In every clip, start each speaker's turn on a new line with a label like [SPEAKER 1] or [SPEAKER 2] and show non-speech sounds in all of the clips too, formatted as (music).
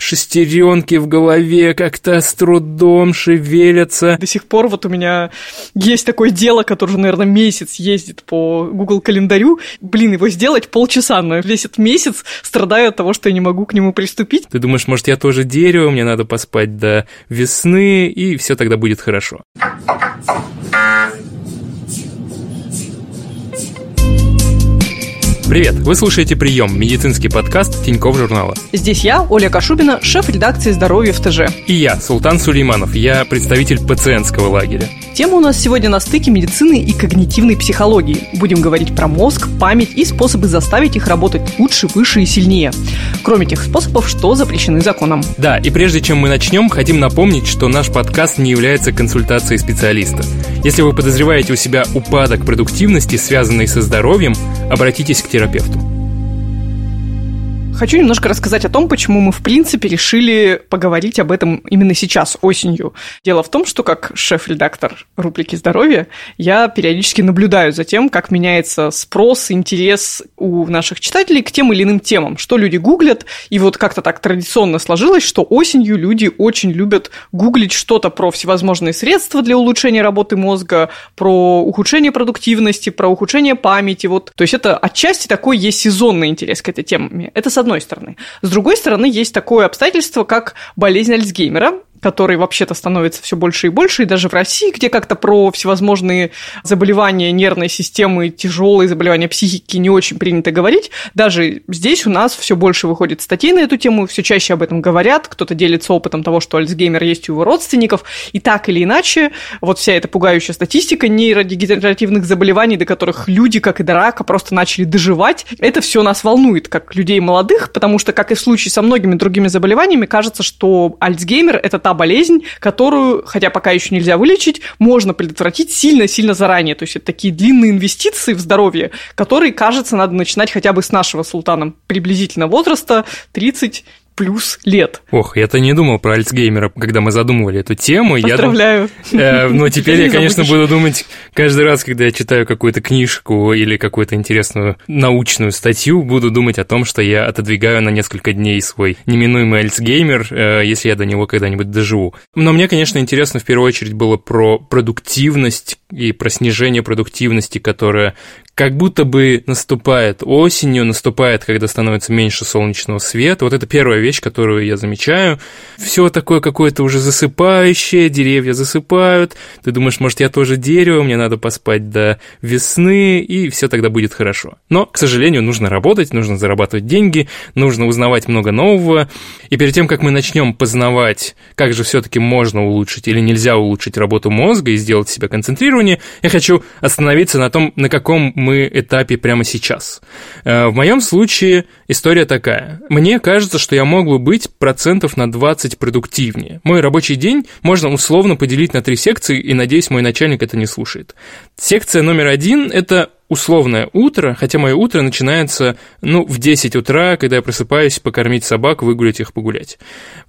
[SPEAKER 1] шестеренки в голове как-то с трудом шевелятся.
[SPEAKER 2] До сих пор вот у меня есть такое дело, которое уже, наверное, месяц ездит по Google календарю. Блин, его сделать полчаса, но весь этот месяц страдаю от того, что я не могу к нему приступить.
[SPEAKER 1] Ты думаешь, может, я тоже дерево, мне надо поспать до весны, и все тогда будет хорошо. Привет! Вы слушаете «Прием» – медицинский подкаст Тинькофф журнала.
[SPEAKER 2] Здесь я, Оля Кашубина, шеф редакции «Здоровья в ТЖ».
[SPEAKER 1] И я, Султан Сулейманов, я представитель пациентского лагеря.
[SPEAKER 2] Тема у нас сегодня на стыке медицины и когнитивной психологии. Будем говорить про мозг, память и способы заставить их работать лучше, выше и сильнее. Кроме тех способов, что запрещены законом.
[SPEAKER 1] Да, и прежде чем мы начнем, хотим напомнить, что наш подкаст не является консультацией специалиста. Если вы подозреваете у себя упадок продуктивности, связанный со здоровьем, обратитесь к терапевту терапевту.
[SPEAKER 2] Хочу немножко рассказать о том, почему мы, в принципе, решили поговорить об этом именно сейчас, осенью. Дело в том, что как шеф-редактор рубрики «Здоровье» я периодически наблюдаю за тем, как меняется спрос, интерес у наших читателей к тем или иным темам, что люди гуглят, и вот как-то так традиционно сложилось, что осенью люди очень любят гуглить что-то про всевозможные средства для улучшения работы мозга, про ухудшение продуктивности, про ухудшение памяти, вот. То есть это отчасти такой есть сезонный интерес к этой теме. Это с одной одной стороны. С другой стороны, есть такое обстоятельство, как болезнь Альцгеймера, который вообще-то становится все больше и больше, и даже в России, где как-то про всевозможные заболевания нервной системы, тяжелые заболевания психики не очень принято говорить, даже здесь у нас все больше выходит статей на эту тему, все чаще об этом говорят, кто-то делится опытом того, что Альцгеймер есть у его родственников, и так или иначе, вот вся эта пугающая статистика нейродегенеративных заболеваний, до которых люди, как и до рака, просто начали доживать, это все нас волнует, как людей молодых, потому что, как и в случае со многими другими заболеваниями, кажется, что Альцгеймер – это та болезнь, которую, хотя пока еще нельзя вылечить, можно предотвратить сильно-сильно заранее. То есть это такие длинные инвестиции в здоровье, которые, кажется, надо начинать хотя бы с нашего султана приблизительно возраста 30 плюс лет.
[SPEAKER 1] Ох, я-то не думал про Альцгеймера, когда мы задумывали эту тему.
[SPEAKER 2] Поздравляю.
[SPEAKER 1] Я, э, но (laughs) теперь я, конечно, буду думать каждый раз, когда я читаю какую-то книжку или какую-то интересную научную статью, буду думать о том, что я отодвигаю на несколько дней свой неминуемый Альцгеймер, э, если я до него когда-нибудь доживу. Но мне, конечно, интересно в первую очередь было про продуктивность и про снижение продуктивности, которая как будто бы наступает осенью, наступает, когда становится меньше солнечного света. Вот это первая вещь, которую я замечаю. Все такое какое-то уже засыпающее, деревья засыпают. Ты думаешь, может, я тоже дерево, мне надо поспать до весны, и все тогда будет хорошо. Но, к сожалению, нужно работать, нужно зарабатывать деньги, нужно узнавать много нового. И перед тем, как мы начнем познавать, как же все-таки можно улучшить или нельзя улучшить работу мозга и сделать себя концентрированнее, я хочу остановиться на том, на каком мы мы этапе прямо сейчас. Э, в моем случае история такая. Мне кажется, что я мог бы быть процентов на 20 продуктивнее. Мой рабочий день можно условно поделить на три секции, и, надеюсь, мой начальник это не слушает. Секция номер один – это условное утро, хотя мое утро начинается, ну, в 10 утра, когда я просыпаюсь покормить собак, выгулять их, погулять.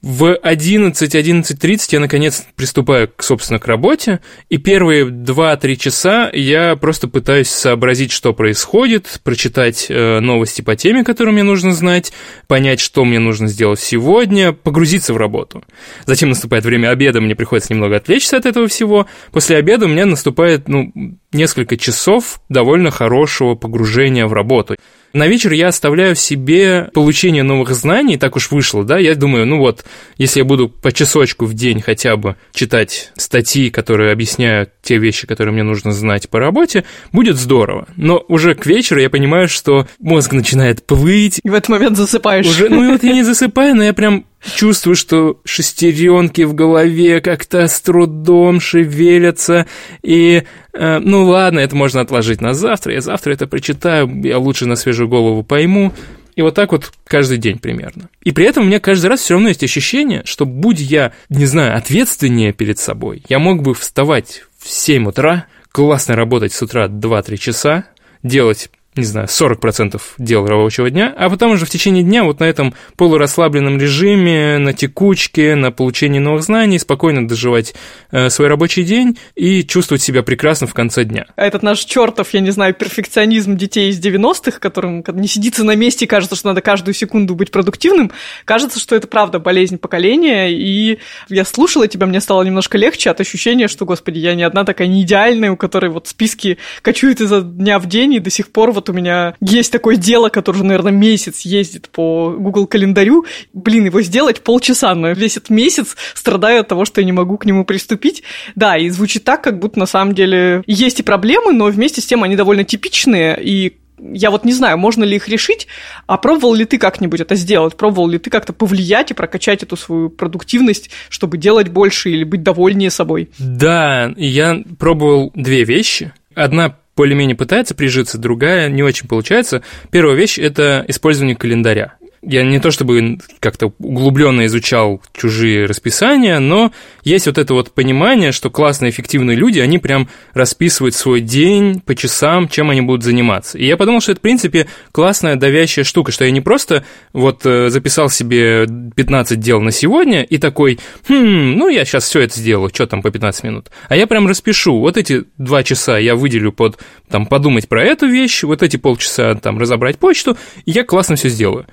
[SPEAKER 1] В 11-11.30 я, наконец, приступаю, собственно, к работе, и первые 2-3 часа я просто пытаюсь сообразить, что происходит, прочитать э, новости по теме, которую мне нужно знать, понять, что мне нужно сделать сегодня, погрузиться в работу. Затем наступает время обеда, мне приходится немного отвлечься от этого всего. После обеда у меня наступает, ну, несколько часов довольно хорошего погружения в работу. На вечер я оставляю себе получение новых знаний, так уж вышло, да, я думаю, ну вот, если я буду по часочку в день хотя бы читать статьи, которые объясняют те вещи, которые мне нужно знать по работе, будет здорово. Но уже к вечеру я понимаю, что мозг начинает плыть.
[SPEAKER 2] И в этот момент засыпаешь.
[SPEAKER 1] Уже, ну и вот я не засыпаю, но я прям чувствую, что шестеренки в голове как-то с трудом шевелятся, и, э, ну ладно, это можно отложить на завтра, я завтра это прочитаю, я лучше на свежую голову пойму, и вот так вот каждый день примерно. И при этом у меня каждый раз все равно есть ощущение, что будь я, не знаю, ответственнее перед собой, я мог бы вставать в 7 утра, классно работать с утра 2-3 часа, делать не знаю, 40% дел рабочего дня, а потом уже в течение дня вот на этом полурасслабленном режиме, на текучке, на получении новых знаний, спокойно доживать э, свой рабочий день и чувствовать себя прекрасно в конце дня.
[SPEAKER 2] А этот наш чертов, я не знаю, перфекционизм детей из 90-х, которым не сидится на месте и кажется, что надо каждую секунду быть продуктивным, кажется, что это правда болезнь поколения, и я слушала тебя, мне стало немножко легче от ощущения, что, господи, я не одна такая не идеальная, у которой вот списки кочуют изо дня в день, и до сих пор вот вот у меня есть такое дело, которое уже, наверное, месяц ездит по Google календарю. Блин, его сделать полчаса, но весь этот месяц страдаю от того, что я не могу к нему приступить. Да, и звучит так, как будто на самом деле есть и проблемы, но вместе с тем они довольно типичные, и я вот не знаю, можно ли их решить, а пробовал ли ты как-нибудь это сделать? Пробовал ли ты как-то повлиять и прокачать эту свою продуктивность, чтобы делать больше или быть довольнее собой?
[SPEAKER 1] Да, я пробовал две вещи. Одна более-менее пытается прижиться, другая не очень получается. Первая вещь – это использование календаря. Я не то чтобы как-то углубленно изучал чужие расписания, но есть вот это вот понимание, что классные, эффективные люди, они прям расписывают свой день по часам, чем они будут заниматься. И я подумал, что это, в принципе, классная давящая штука, что я не просто вот э, записал себе 15 дел на сегодня и такой, хм, ну я сейчас все это сделаю, что там по 15 минут. А я прям распишу, вот эти два часа я выделю под, там, подумать про эту вещь, вот эти полчаса, там, разобрать почту, и я классно все сделаю.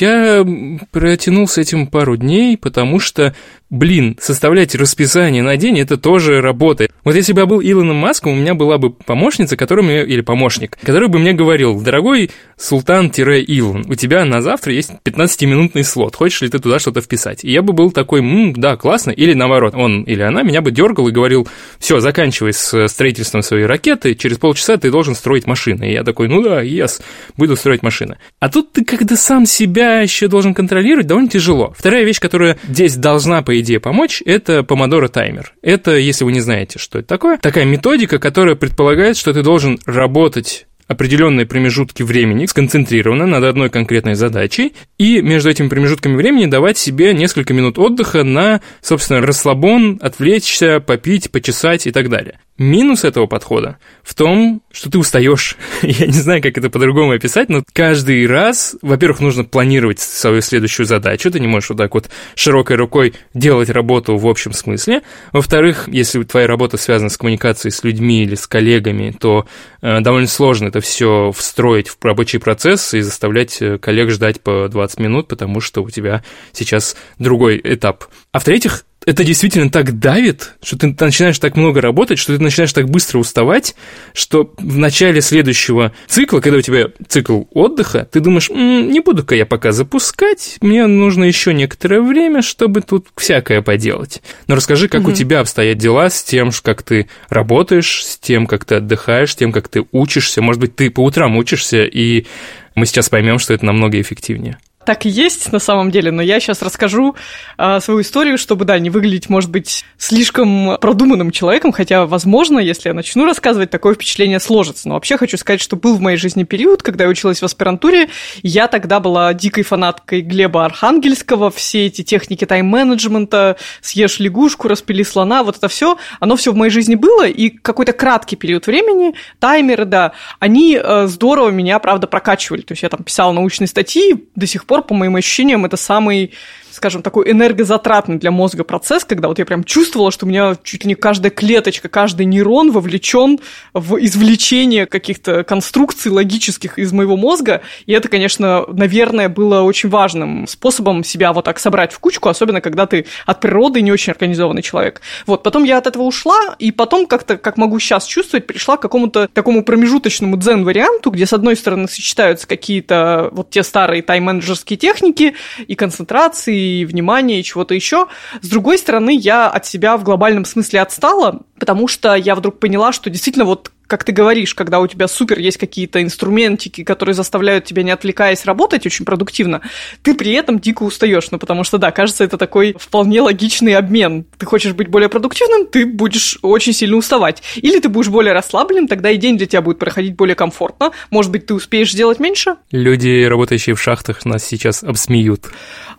[SPEAKER 1] Я протянул с этим пару дней, потому что, блин, составлять расписание на день – это тоже работа. Вот если бы я был Илоном Маском, у меня была бы помощница, которая мне, или помощник, который бы мне говорил, дорогой Султан-Илон, у тебя на завтра есть 15-минутный слот, хочешь ли ты туда что-то вписать? И я бы был такой, м да, классно, или наоборот, он или она меня бы дергал и говорил, все, заканчивай с строительством своей ракеты, через полчаса ты должен строить машины. И я такой, ну да, yes, буду строить машины. А тут ты когда сам себя еще должен контролировать, довольно тяжело. Вторая вещь, которая здесь должна, по идее, помочь, это помодоро таймер. Это, если вы не знаете, что это такое, такая методика, которая предполагает, что ты должен работать определенные промежутки времени сконцентрированно над одной конкретной задачей, и между этими промежутками времени давать себе несколько минут отдыха на, собственно, расслабон, отвлечься, попить, почесать и так далее. Минус этого подхода в том, что ты устаешь. (laughs) Я не знаю, как это по-другому описать, но каждый раз, во-первых, нужно планировать свою следующую задачу. Ты не можешь вот так вот широкой рукой делать работу в общем смысле. Во-вторых, если твоя работа связана с коммуникацией с людьми или с коллегами, то э, довольно сложно это все встроить в рабочий процесс и заставлять э, коллег ждать по 20 минут, потому что у тебя сейчас другой этап. А в-третьих, это действительно так давит, что ты начинаешь так много работать, что ты начинаешь так быстро уставать, что в начале следующего цикла, когда у тебя цикл отдыха, ты думаешь, м-м, не буду-ка я пока запускать, мне нужно еще некоторое время, чтобы тут всякое поделать. Но расскажи, как угу. у тебя обстоят дела с тем, как ты работаешь, с тем, как ты отдыхаешь, с тем, как ты учишься. Может быть, ты по утрам учишься, и мы сейчас поймем, что это намного эффективнее
[SPEAKER 2] так и есть на самом деле, но я сейчас расскажу а, свою историю, чтобы, да, не выглядеть, может быть, слишком продуманным человеком, хотя, возможно, если я начну рассказывать, такое впечатление сложится. Но вообще хочу сказать, что был в моей жизни период, когда я училась в аспирантуре, я тогда была дикой фанаткой Глеба Архангельского, все эти техники тайм-менеджмента, съешь лягушку, распили слона, вот это все, оно все в моей жизни было, и какой-то краткий период времени, таймеры, да, они э, здорово меня, правда, прокачивали. То есть я там писала научные статьи, до сих пор пор, по моим ощущениям, это самый скажем, такой энергозатратный для мозга процесс, когда вот я прям чувствовала, что у меня чуть ли не каждая клеточка, каждый нейрон вовлечен в извлечение каких-то конструкций логических из моего мозга. И это, конечно, наверное, было очень важным способом себя вот так собрать в кучку, особенно когда ты от природы не очень организованный человек. Вот, потом я от этого ушла, и потом как-то, как могу сейчас чувствовать, пришла к какому-то такому промежуточному дзен-варианту, где, с одной стороны, сочетаются какие-то вот те старые тайм-менеджерские техники и концентрации, и внимания, и чего-то еще. С другой стороны, я от себя в глобальном смысле отстала, потому что я вдруг поняла, что действительно вот как ты говоришь, когда у тебя супер есть какие-то инструментики, которые заставляют тебя, не отвлекаясь, работать очень продуктивно, ты при этом дико устаешь. Ну, потому что, да, кажется, это такой вполне логичный обмен. Ты хочешь быть более продуктивным, ты будешь очень сильно уставать. Или ты будешь более расслабленным, тогда и день для тебя будет проходить более комфортно. Может быть, ты успеешь сделать меньше?
[SPEAKER 1] Люди, работающие в шахтах, нас сейчас обсмеют.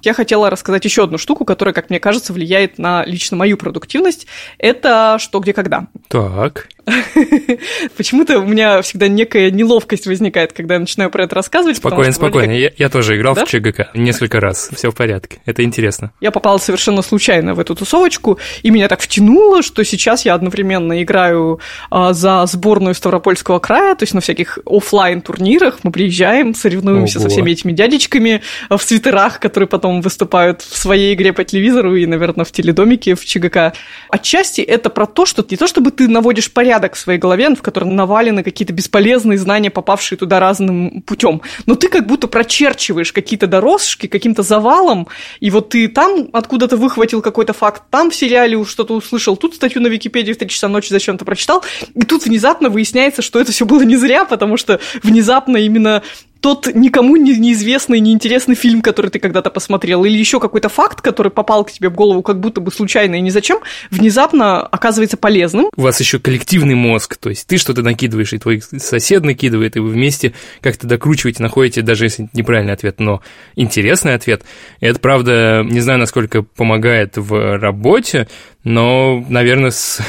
[SPEAKER 2] Я хотела рассказать еще одну штуку, которая, как мне кажется, влияет на лично мою продуктивность. Это что, где, когда.
[SPEAKER 1] Так. (laughs)
[SPEAKER 2] Почему-то у меня всегда некая неловкость возникает, когда я начинаю про это рассказывать.
[SPEAKER 1] Спокойно, спокойно. Я, я тоже играл да? в ЧГК несколько раз. Все в порядке. Это интересно.
[SPEAKER 2] Я попала совершенно случайно в эту тусовочку, и меня так втянуло, что сейчас я одновременно играю а, за сборную Ставропольского края, то есть на всяких офлайн турнирах мы приезжаем, соревнуемся Ого. со всеми этими дядечками в свитерах, которые потом выступают в своей игре по телевизору и, наверное, в теледомике в ЧГК. Отчасти это про то, что не то чтобы ты наводишь порядок в своей голове, в котором навалены какие-то бесполезные знания, попавшие туда разным путем, но ты как будто прочерчиваешь какие-то дорожки каким-то завалом, и вот ты там откуда-то выхватил какой-то факт, там в сериале что-то услышал, тут статью на Википедии в 3 часа ночи зачем-то прочитал, и тут внезапно выясняется, что это все было не зря, потому что внезапно именно тот никому не, неизвестный, неинтересный фильм, который ты когда-то посмотрел, или еще какой-то факт, который попал к тебе в голову как будто бы случайно и ни зачем, внезапно оказывается полезным.
[SPEAKER 1] У вас еще коллективный мозг, то есть ты что-то накидываешь, и твой сосед накидывает, и вы вместе как-то докручиваете, находите, даже если неправильный ответ, но интересный ответ. И это, правда, не знаю, насколько помогает в работе, но, наверное, с,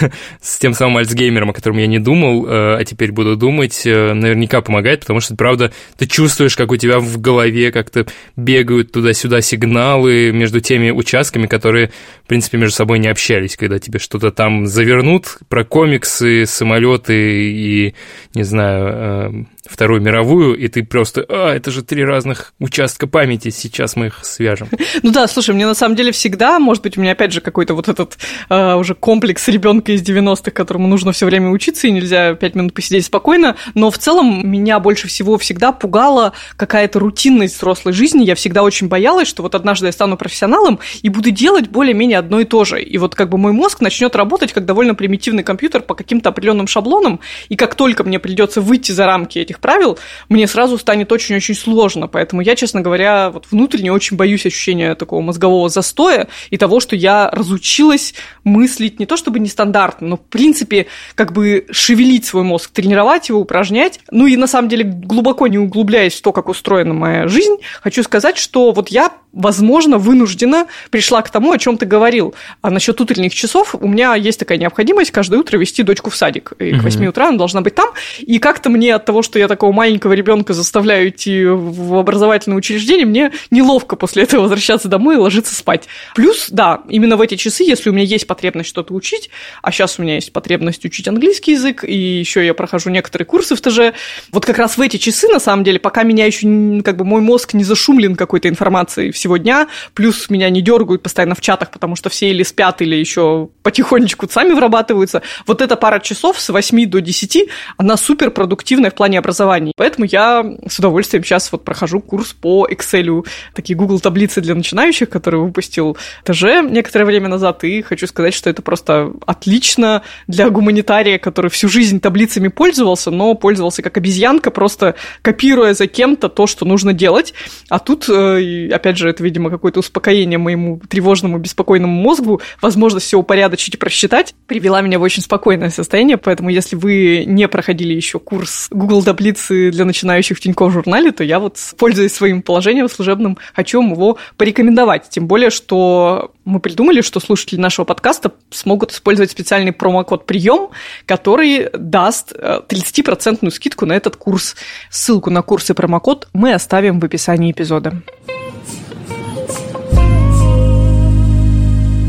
[SPEAKER 1] с тем самым альцгеймером, о котором я не думал, э, а теперь буду думать, э, наверняка помогает, потому что, правда, ты чувствуешь, как у тебя в голове как-то бегают туда-сюда сигналы между теми участками, которые, в принципе, между собой не общались, когда тебе что-то там завернут про комиксы, самолеты и, не знаю, э, Вторую мировую, и ты просто, а, это же три разных участка памяти, сейчас мы их свяжем. (laughs)
[SPEAKER 2] Ну да, слушай, мне на самом деле всегда, может быть, у меня опять же какой-то вот этот э, уже комплекс ребенка из 90-х, которому нужно все время учиться, и нельзя пять минут посидеть спокойно, но в целом меня больше всего всегда пугала какая-то рутинность взрослой жизни, я всегда очень боялась, что вот однажды я стану профессионалом и буду делать более-менее одно и то же, и вот как бы мой мозг начнет работать как довольно примитивный компьютер по каким-то определенным шаблонам, и как только мне придется выйти за рамки этих этих правил, мне сразу станет очень-очень сложно. Поэтому я, честно говоря, вот внутренне очень боюсь ощущения такого мозгового застоя и того, что я разучилась мыслить не то чтобы нестандартно, но в принципе как бы шевелить свой мозг, тренировать его, упражнять. Ну и на самом деле глубоко не углубляясь в то, как устроена моя жизнь, хочу сказать, что вот я возможно, вынуждена пришла к тому, о чем ты говорил. А насчет утренних часов у меня есть такая необходимость каждое утро вести дочку в садик. И к 8 утра она должна быть там. И как-то мне от того, что я такого маленького ребенка заставляю идти в образовательное учреждение, мне неловко после этого возвращаться домой и ложиться спать. Плюс, да, именно в эти часы, если у меня есть потребность что-то учить, а сейчас у меня есть потребность учить английский язык, и еще я прохожу некоторые курсы в ТЖ, вот как раз в эти часы, на самом деле, пока меня еще, как бы, мой мозг не зашумлен какой-то информацией всего дня, плюс меня не дергают постоянно в чатах, потому что все или спят, или еще потихонечку сами вырабатываются. Вот эта пара часов с 8 до 10, она супер продуктивная в плане образования. Поэтому я с удовольствием сейчас вот прохожу курс по Excel, такие Google таблицы для начинающих, который выпустил ТЖ некоторое время назад, и хочу сказать, что это просто отлично для гуманитария, который всю жизнь таблицами пользовался, но пользовался как обезьянка, просто копируя за кем-то то, что нужно делать. А тут, э, опять же, это, видимо, какое-то успокоение моему тревожному, беспокойному мозгу, возможность все упорядочить и просчитать, привела меня в очень спокойное состояние, поэтому если вы не проходили еще курс Google таблицы для начинающих в Тинькофф журнале, то я вот, пользуясь своим положением служебным, хочу вам его порекомендовать. Тем более, что мы придумали, что слушатели нашего подкаста смогут использовать специальный промокод «Прием», который даст 30% э, скидку на этот курс. Ссылку на курс и промокод мы оставим в описании эпизода.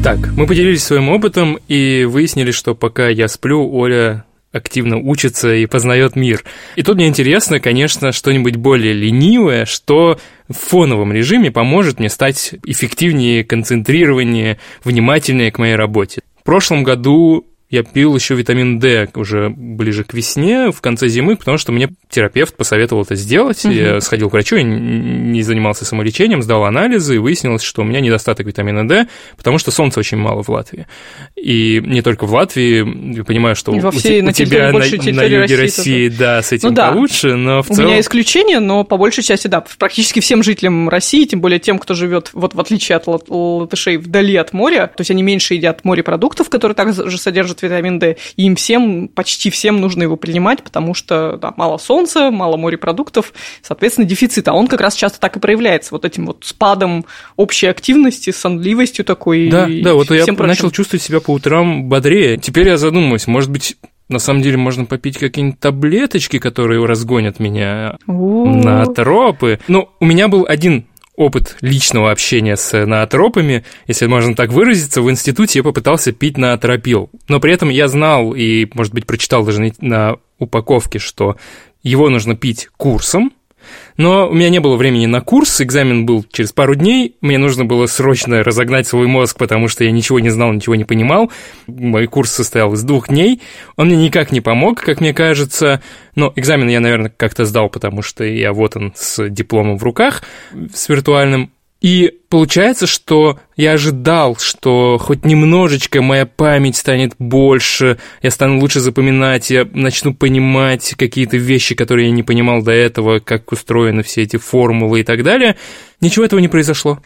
[SPEAKER 1] Так, мы поделились своим опытом и выяснили, что пока я сплю, Оля активно учится и познает мир. И тут мне интересно, конечно, что-нибудь более ленивое, что в фоновом режиме поможет мне стать эффективнее, концентрированнее, внимательнее к моей работе. В прошлом году я пил еще витамин D уже ближе к весне, в конце зимы, потому что мне терапевт посоветовал это сделать. Угу. Я сходил к врачу, я не занимался самолечением, сдал анализы, и выяснилось, что у меня недостаток витамина D, потому что солнца очень мало в Латвии. И не только в Латвии, я понимаю, что
[SPEAKER 2] у, всей, у тебя на, на
[SPEAKER 1] юге России, России да, с этим ну, да. получше, но в
[SPEAKER 2] у
[SPEAKER 1] целом...
[SPEAKER 2] У меня исключение, но по большей части, да, практически всем жителям России, тем более тем, кто живет, вот в отличие от латышей, вдали от моря, то есть они меньше едят морепродуктов, которые также содержат содержит витамин D, и им всем, почти всем нужно его принимать, потому что да, мало солнца, мало морепродуктов, соответственно, дефицит. А он как раз часто так и проявляется, вот этим вот спадом общей активности, сонливостью такой.
[SPEAKER 1] Да, да, вот я прочим. начал чувствовать себя по утрам бодрее. Теперь я задумываюсь, может быть, на самом деле можно попить какие-нибудь таблеточки, которые разгонят меня на тропы. Ну, у меня был один опыт личного общения с наотропами, если можно так выразиться, в институте я попытался пить наотропил. Но при этом я знал и, может быть, прочитал даже на упаковке, что его нужно пить курсом, но у меня не было времени на курс, экзамен был через пару дней, мне нужно было срочно разогнать свой мозг, потому что я ничего не знал, ничего не понимал. Мой курс состоял из двух дней, он мне никак не помог, как мне кажется, но экзамен я, наверное, как-то сдал, потому что я вот он с дипломом в руках, с виртуальным, и получается, что я ожидал, что хоть немножечко моя память станет больше, я стану лучше запоминать, я начну понимать какие-то вещи, которые я не понимал до этого, как устроены все эти формулы и так далее. Ничего этого не произошло.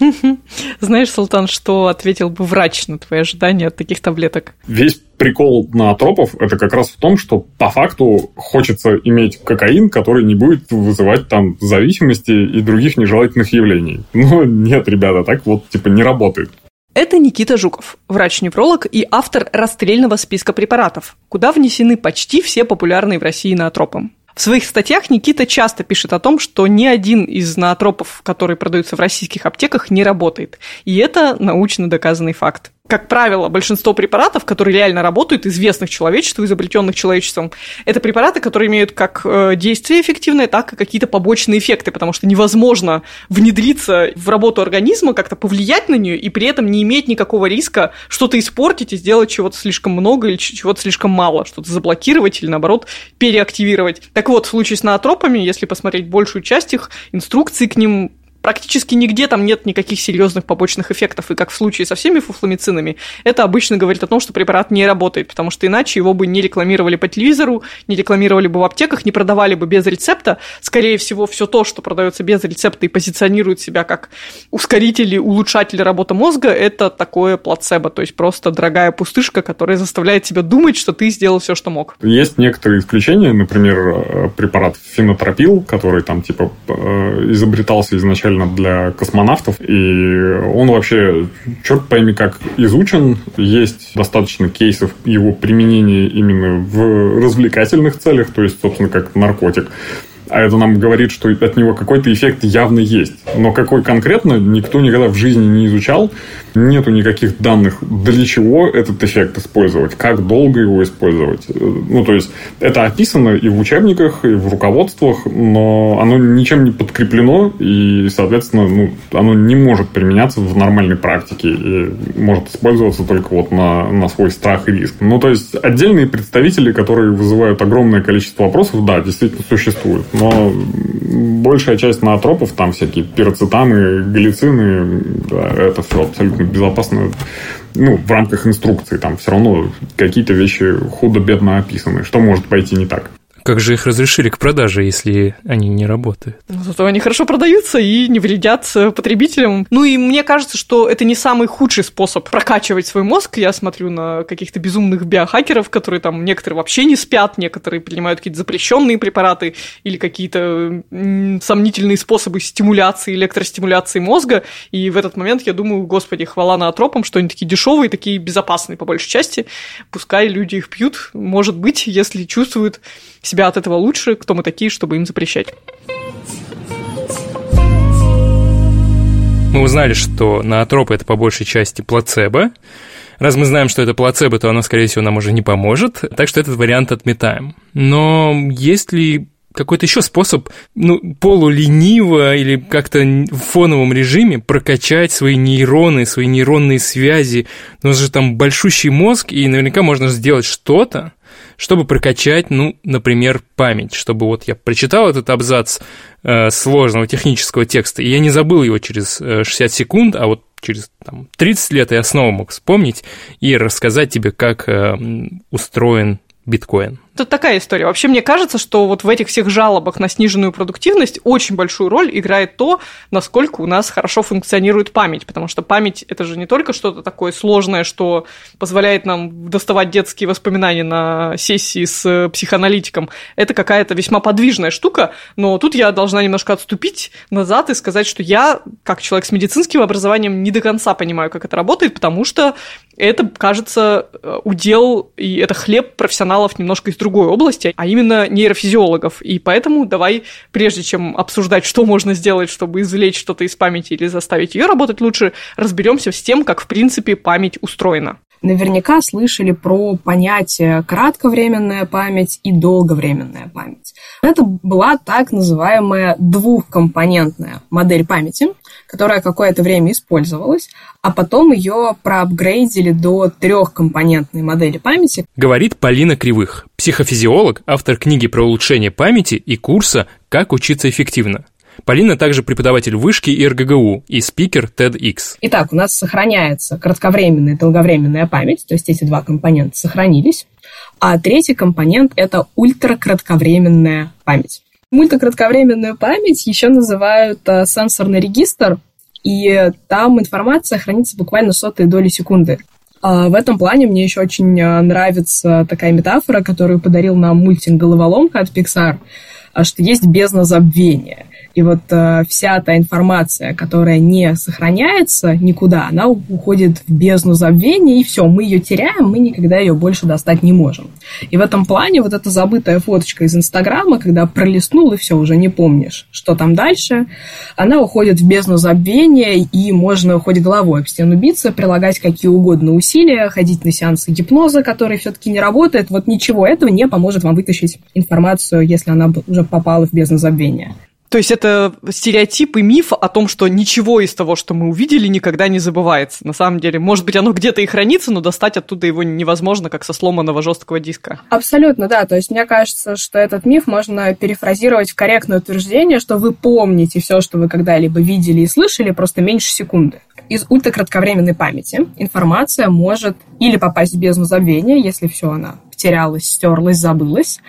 [SPEAKER 1] (laughs)
[SPEAKER 2] Знаешь, Султан, что ответил бы врач на твои ожидания от таких таблеток?
[SPEAKER 3] Весь прикол на тропов это как раз в том, что по факту хочется иметь кокаин, который не будет вызывать там зависимости и других нежелательных явлений. (laughs) Но нет, ребята, так вот типа не работает.
[SPEAKER 2] Это Никита Жуков, врач-невролог и автор расстрельного списка препаратов, куда внесены почти все популярные в России наотропы. В своих статьях Никита часто пишет о том, что ни один из наотропов, которые продаются в российских аптеках, не работает. И это научно доказанный факт как правило, большинство препаратов, которые реально работают, известных человечеству, изобретенных человечеством, это препараты, которые имеют как э, действие эффективное, так и какие-то побочные эффекты, потому что невозможно внедриться в работу организма, как-то повлиять на нее и при этом не иметь никакого риска что-то испортить и сделать чего-то слишком много или чего-то слишком мало, что-то заблокировать или, наоборот, переактивировать. Так вот, в случае с наотропами, если посмотреть большую часть их, инструкции к ним практически нигде там нет никаких серьезных побочных эффектов. И как в случае со всеми фуфломицинами, это обычно говорит о том, что препарат не работает, потому что иначе его бы не рекламировали по телевизору, не рекламировали бы в аптеках, не продавали бы без рецепта. Скорее всего, все то, что продается без рецепта и позиционирует себя как ускоритель и улучшатель работы мозга, это такое плацебо, то есть просто дорогая пустышка, которая заставляет тебя думать, что ты сделал все, что мог.
[SPEAKER 3] Есть некоторые исключения, например, э, препарат фенотропил, который там типа э, изобретался изначально специально для космонавтов. И он вообще, черт пойми, как изучен. Есть достаточно кейсов его применения именно в развлекательных целях, то есть, собственно, как наркотик а это нам говорит, что от него какой-то эффект явно есть. Но какой конкретно, никто никогда в жизни не изучал. Нету никаких данных, для чего этот эффект использовать, как долго его использовать. Ну, то есть, это описано и в учебниках, и в руководствах, но оно ничем не подкреплено, и, соответственно, ну, оно не может применяться в нормальной практике, и может использоваться только вот на, на свой страх и риск. Ну, то есть, отдельные представители, которые вызывают огромное количество вопросов, да, действительно существуют но большая часть наотропов, там всякие пироцетаны, галлицины, да, это все абсолютно безопасно. Ну, в рамках инструкции там все равно какие-то вещи худо-бедно описаны. Что может пойти не так?
[SPEAKER 1] Как же их разрешили к продаже, если они не работают?
[SPEAKER 2] Ну, зато они хорошо продаются и не вредят э, потребителям. Ну и мне кажется, что это не самый худший способ прокачивать свой мозг. Я смотрю на каких-то безумных биохакеров, которые там некоторые вообще не спят, некоторые принимают какие-то запрещенные препараты или какие-то сомнительные способы стимуляции, электростимуляции мозга. И в этот момент я думаю, господи, хвала на атропам, что они такие дешевые, такие безопасные по большей части. Пускай люди их пьют, может быть, если чувствуют себя от этого лучше, кто мы такие, чтобы им запрещать.
[SPEAKER 1] Мы узнали, что наотропы это по большей части плацебо. Раз мы знаем, что это плацебо, то оно, скорее всего, нам уже не поможет. Так что этот вариант отметаем. Но есть ли какой-то еще способ, ну, полулениво или как-то в фоновом режиме прокачать свои нейроны, свои нейронные связи. У нас же там большущий мозг, и наверняка можно сделать что-то, чтобы прокачать, ну, например, память, чтобы вот я прочитал этот абзац э, сложного технического текста, и я не забыл его через э, 60 секунд, а вот через там, 30 лет я снова мог вспомнить и рассказать тебе, как э, устроен биткоин,
[SPEAKER 2] Тут такая история. Вообще, мне кажется, что вот в этих всех жалобах на сниженную продуктивность очень большую роль играет то, насколько у нас хорошо функционирует память. Потому что память – это же не только что-то такое сложное, что позволяет нам доставать детские воспоминания на сессии с психоаналитиком. Это какая-то весьма подвижная штука, но тут я должна немножко отступить назад и сказать, что я, как человек с медицинским образованием, не до конца понимаю, как это работает, потому что это, кажется, удел, и это хлеб профессионалов немножко из другой области, а именно нейрофизиологов. И поэтому давай, прежде чем обсуждать, что можно сделать, чтобы извлечь что-то из памяти или заставить ее работать лучше, разберемся с тем, как, в принципе, память устроена.
[SPEAKER 4] Наверняка слышали про понятие кратковременная память и долговременная память. Это была так называемая двухкомпонентная модель памяти, которая какое-то время использовалась, а потом ее проапгрейдили до трехкомпонентной модели памяти.
[SPEAKER 1] Говорит Полина Кривых, психофизиолог, автор книги про улучшение памяти и курса «Как учиться эффективно». Полина также преподаватель вышки и РГГУ и спикер TEDx.
[SPEAKER 4] Итак, у нас сохраняется кратковременная и долговременная память, то есть эти два компонента сохранились. А третий компонент – это ультракратковременная память. Мультикратковременную память еще называют э, сенсорный регистр, и там информация хранится буквально сотые доли секунды. А в этом плане мне еще очень э, нравится такая метафора, которую подарил нам мультик «Головоломка» от Pixar, а что есть бездна забвения. И вот э, вся та информация, которая не сохраняется никуда, она уходит в бездну забвения, и все, мы ее теряем, мы никогда ее больше достать не можем. И в этом плане вот эта забытая фоточка из Инстаграма, когда пролистнул, и все, уже не помнишь, что там дальше, она уходит в бездну забвения, и можно хоть головой об стену биться, прилагать какие угодно усилия, ходить на сеансы гипноза, который все-таки не работает. Вот ничего этого не поможет вам вытащить информацию, если она уже попала в бездну забвения.
[SPEAKER 2] То есть это стереотип и миф о том, что ничего из того, что мы увидели, никогда не забывается. На самом деле, может быть, оно где-то и хранится, но достать оттуда его невозможно, как со сломанного жесткого диска.
[SPEAKER 4] Абсолютно, да. То есть мне кажется, что этот миф можно перефразировать в корректное утверждение, что вы помните все, что вы когда-либо видели и слышали, просто меньше секунды. Из ультракратковременной памяти информация может или попасть в бездну забвения, если все она потерялась, стерлась, забылась,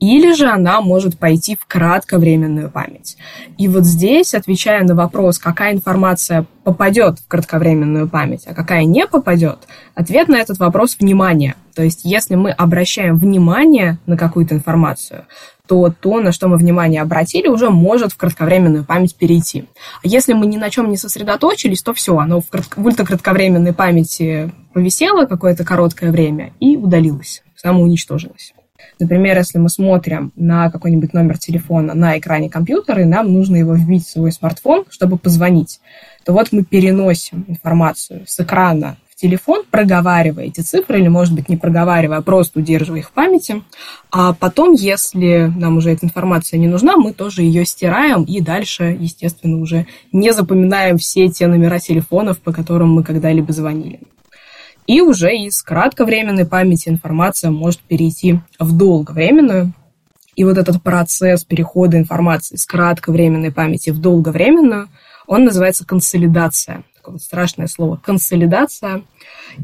[SPEAKER 4] или же она может пойти в кратковременную память. И вот здесь, отвечая на вопрос, какая информация попадет в кратковременную память, а какая не попадет, ответ на этот вопрос – внимание. То есть, если мы обращаем внимание на какую-то информацию, то то, на что мы внимание обратили, уже может в кратковременную память перейти. А если мы ни на чем не сосредоточились, то все, оно в, кратко, в ультракратковременной памяти повисело какое-то короткое время и удалилось, самоуничтожилось. Например, если мы смотрим на какой-нибудь номер телефона на экране компьютера, и нам нужно его вбить в свой смартфон, чтобы позвонить, то вот мы переносим информацию с экрана в телефон, проговаривая эти цифры, или, может быть, не проговаривая, а просто удерживая их в памяти. А потом, если нам уже эта информация не нужна, мы тоже ее стираем и дальше, естественно, уже не запоминаем все те номера телефонов, по которым мы когда-либо звонили. И уже из кратковременной памяти информация может перейти в долговременную. И вот этот процесс перехода информации с кратковременной памяти в долговременную, он называется консолидация. Такое вот страшное слово консолидация.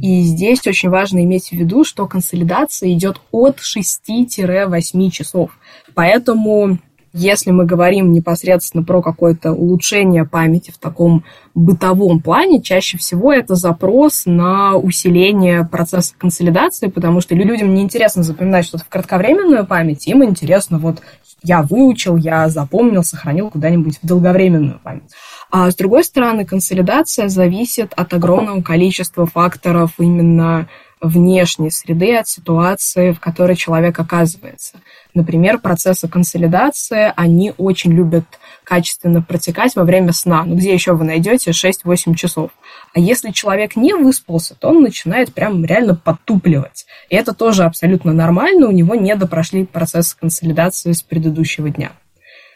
[SPEAKER 4] И здесь очень важно иметь в виду, что консолидация идет от 6-8 часов. Поэтому если мы говорим непосредственно про какое-то улучшение памяти в таком бытовом плане, чаще всего это запрос на усиление процесса консолидации, потому что людям не интересно запоминать что-то в кратковременную память, им интересно вот я выучил, я запомнил, сохранил куда-нибудь в долговременную память. А с другой стороны, консолидация зависит от огромного количества факторов именно внешней среды, от ситуации, в которой человек оказывается. Например, процессы консолидации, они очень любят качественно протекать во время сна. Ну, где еще вы найдете 6-8 часов? А если человек не выспался, то он начинает прям реально подтупливать. И это тоже абсолютно нормально, у него не допрошли процессы консолидации с предыдущего дня.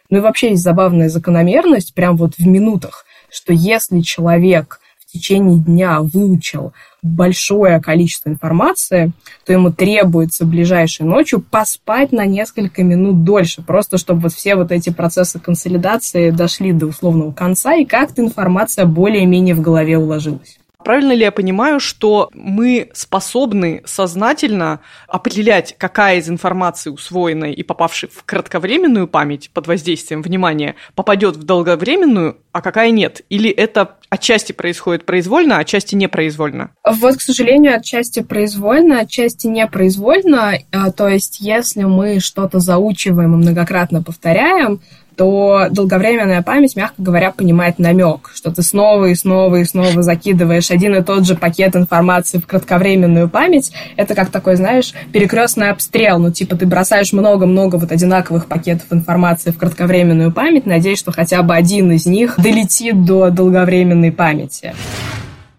[SPEAKER 4] Ну и вообще есть забавная закономерность, прям вот в минутах, что если человек течение дня выучил большое количество информации, то ему требуется ближайшей ночью поспать на несколько минут дольше, просто чтобы вот все вот эти процессы консолидации дошли до условного конца, и как-то информация более-менее в голове уложилась.
[SPEAKER 2] Правильно ли я понимаю, что мы способны сознательно определять, какая из информации усвоенной и попавшей в кратковременную память под воздействием внимания попадет в долговременную, а какая нет? Или это отчасти происходит произвольно, а отчасти непроизвольно?
[SPEAKER 4] Вот, к сожалению, отчасти произвольно, отчасти непроизвольно. А, то есть, если мы что-то заучиваем и многократно повторяем, то долговременная память, мягко говоря, понимает намек, что ты снова и снова и снова закидываешь один и тот же пакет информации в кратковременную память. Это как такой, знаешь, перекрестный обстрел. Ну, типа, ты бросаешь много-много вот одинаковых пакетов информации в кратковременную память, надеясь, что хотя бы один из них долетит до долговременной памяти.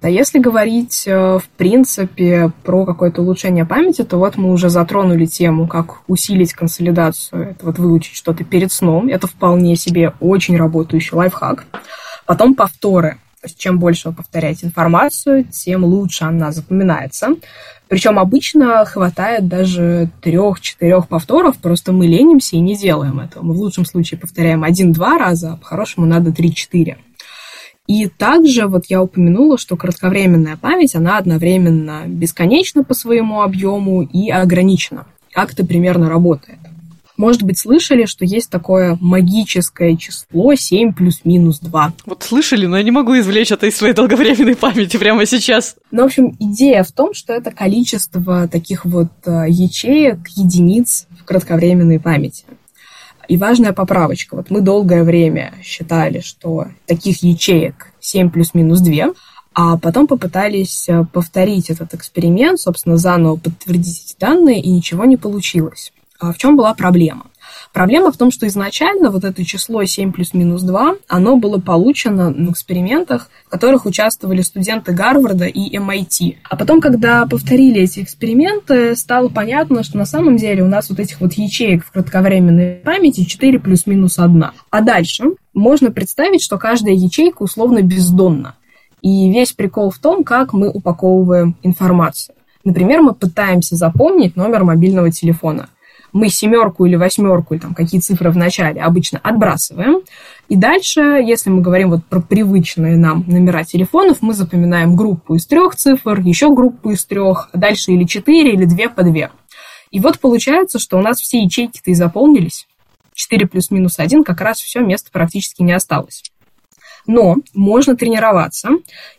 [SPEAKER 4] А если говорить, э, в принципе, про какое-то улучшение памяти, то вот мы уже затронули тему, как усилить консолидацию, это вот выучить что-то перед сном. Это вполне себе очень работающий лайфхак. Потом повторы. То есть чем больше вы повторяете информацию, тем лучше она запоминается. Причем обычно хватает даже трех-четырех повторов, просто мы ленимся и не делаем этого. Мы в лучшем случае повторяем один-два раза, а по-хорошему надо три-четыре. И также вот я упомянула, что кратковременная память, она одновременно бесконечна по своему объему и ограничена. Как это примерно работает? Может быть, слышали, что есть такое магическое число 7 плюс-минус 2.
[SPEAKER 2] Вот слышали, но я не могу извлечь это из своей долговременной памяти прямо сейчас.
[SPEAKER 4] Ну, в общем, идея в том, что это количество таких вот э, ячеек, единиц в кратковременной памяти. И важная поправочка. Вот мы долгое время считали, что таких ячеек 7 плюс-минус 2, а потом попытались э, повторить этот эксперимент, собственно, заново подтвердить эти данные, и ничего не получилось. А в чем была проблема? Проблема в том, что изначально вот это число 7 плюс минус 2, оно было получено в экспериментах, в которых участвовали студенты Гарварда и MIT. А потом, когда повторили эти эксперименты, стало понятно, что на самом деле у нас вот этих вот ячеек в кратковременной памяти 4 плюс минус 1. А дальше можно представить, что каждая ячейка условно бездонна. И весь прикол в том, как мы упаковываем информацию. Например, мы пытаемся запомнить номер мобильного телефона мы семерку или восьмерку, или там какие цифры в начале обычно отбрасываем. И дальше, если мы говорим вот про привычные нам номера телефонов, мы запоминаем группу из трех цифр, еще группу из трех, а дальше или четыре, или две по две. И вот получается, что у нас все ячейки-то и заполнились. 4 плюс-минус 1 как раз все, места практически не осталось. Но можно тренироваться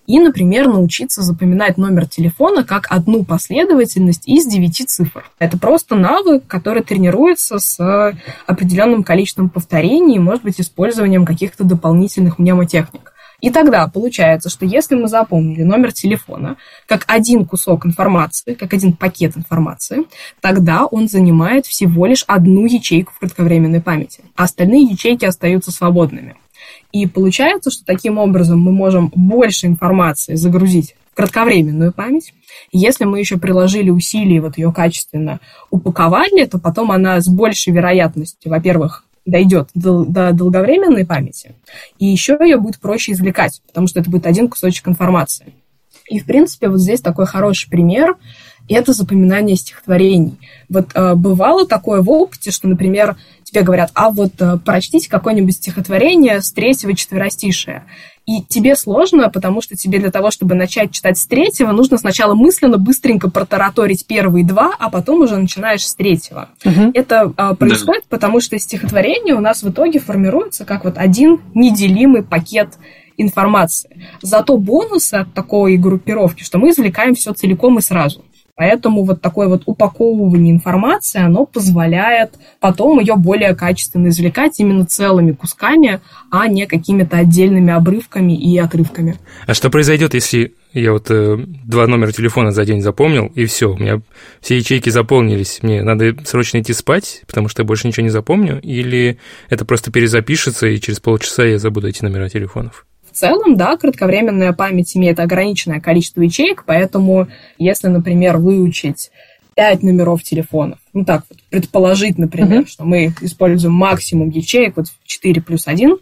[SPEAKER 4] и, например, научиться запоминать номер телефона как одну последовательность из девяти цифр. Это просто навык, который тренируется с определенным количеством повторений, может быть, использованием каких-то дополнительных мнемотехник. И тогда получается, что если мы запомнили номер телефона как один кусок информации, как один пакет информации, тогда он занимает всего лишь одну ячейку в кратковременной памяти, а остальные ячейки остаются свободными. И получается, что таким образом мы можем больше информации загрузить в кратковременную память. если мы еще приложили усилия, вот ее качественно упаковали, то потом она с большей вероятностью, во-первых, дойдет до, до долговременной памяти, и еще ее будет проще извлекать, потому что это будет один кусочек информации. И, в принципе, вот здесь такой хороший пример – это запоминание стихотворений. Вот э, бывало такое в опыте, что, например, тебе говорят, а вот э, прочтите какое-нибудь стихотворение с третьего четверостишия. И тебе сложно, потому что тебе для того, чтобы начать читать с третьего, нужно сначала мысленно быстренько протараторить первые два, а потом уже начинаешь с третьего. Угу. Это а, происходит, да. потому что стихотворение у нас в итоге формируется как вот один неделимый пакет информации. Зато бонусы от такой группировки, что мы извлекаем все целиком и сразу. Поэтому вот такое вот упаковывание информации, оно позволяет потом ее более качественно извлекать именно целыми кусками, а не какими-то отдельными обрывками и отрывками.
[SPEAKER 1] А что произойдет, если я вот э, два номера телефона за день запомнил, и все, у меня все ячейки заполнились, мне надо срочно идти спать, потому что я больше ничего не запомню, или это просто перезапишется, и через полчаса я забуду эти номера телефонов?
[SPEAKER 4] Целом, да, кратковременная память имеет ограниченное количество ячеек, поэтому если, например, выучить 5 номеров телефонов, ну так вот, предположить, например, mm-hmm. что мы используем максимум ячеек, вот 4 плюс 1,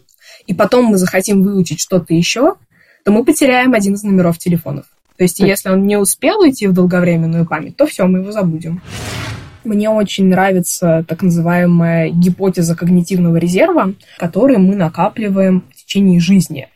[SPEAKER 4] и потом мы захотим выучить что-то еще, то мы потеряем один из номеров телефонов. То есть, если он не успел уйти в долговременную память, то все, мы его забудем. Мне очень нравится так называемая гипотеза когнитивного резерва, который мы накапливаем в течение жизни.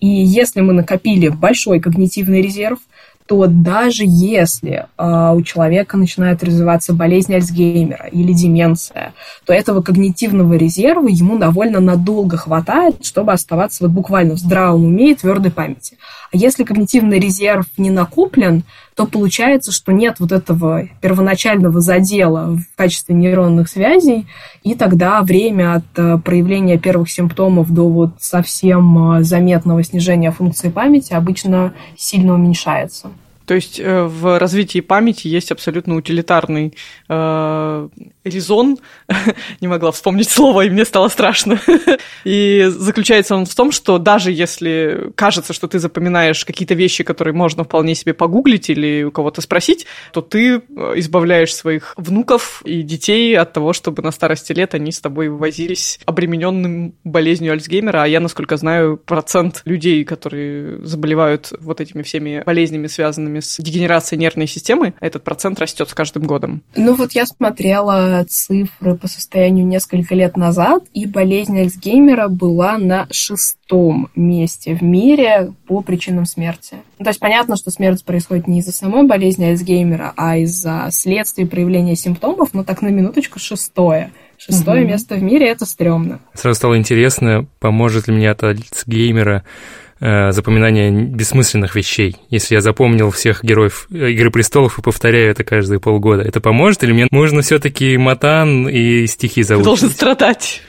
[SPEAKER 4] И если мы накопили большой когнитивный резерв, то даже если э, у человека начинает развиваться болезнь Альцгеймера или деменция, то этого когнитивного резерва ему довольно надолго хватает, чтобы оставаться вот буквально в здравом уме и твердой памяти. А если когнитивный резерв не накоплен, то получается, что нет вот этого первоначального задела в качестве нейронных связей, и тогда время от э, проявления первых симптомов до вот совсем э, заметного снижения функции памяти обычно сильно уменьшается.
[SPEAKER 2] То есть э, в развитии памяти есть абсолютно утилитарный э, резон. (laughs) Не могла вспомнить слово, и мне стало страшно. (laughs) и заключается он в том, что даже если кажется, что ты запоминаешь какие-то вещи, которые можно вполне себе погуглить или у кого-то спросить, то ты э, избавляешь своих внуков и детей от того, чтобы на старости лет они с тобой возились обремененным болезнью Альцгеймера. А я, насколько знаю, процент людей, которые заболевают вот этими всеми болезнями, связанными проблемами с дегенерацией нервной системы, этот процент растет с каждым годом.
[SPEAKER 4] Ну вот я смотрела цифры по состоянию несколько лет назад, и болезнь Альцгеймера была на шестом месте в мире по причинам смерти. Ну, то есть понятно, что смерть происходит не из-за самой болезни Альцгеймера, а из-за следствий проявления симптомов, но так на минуточку шестое. Шестое угу. место в мире это стрёмно.
[SPEAKER 1] Сразу стало интересно, поможет ли мне от Альцгеймера э, запоминание бессмысленных вещей. Если я запомнил всех героев э, Игры престолов и повторяю это каждые полгода, это поможет или мне нужно все-таки матан и стихи заучить?
[SPEAKER 2] Должен страдать.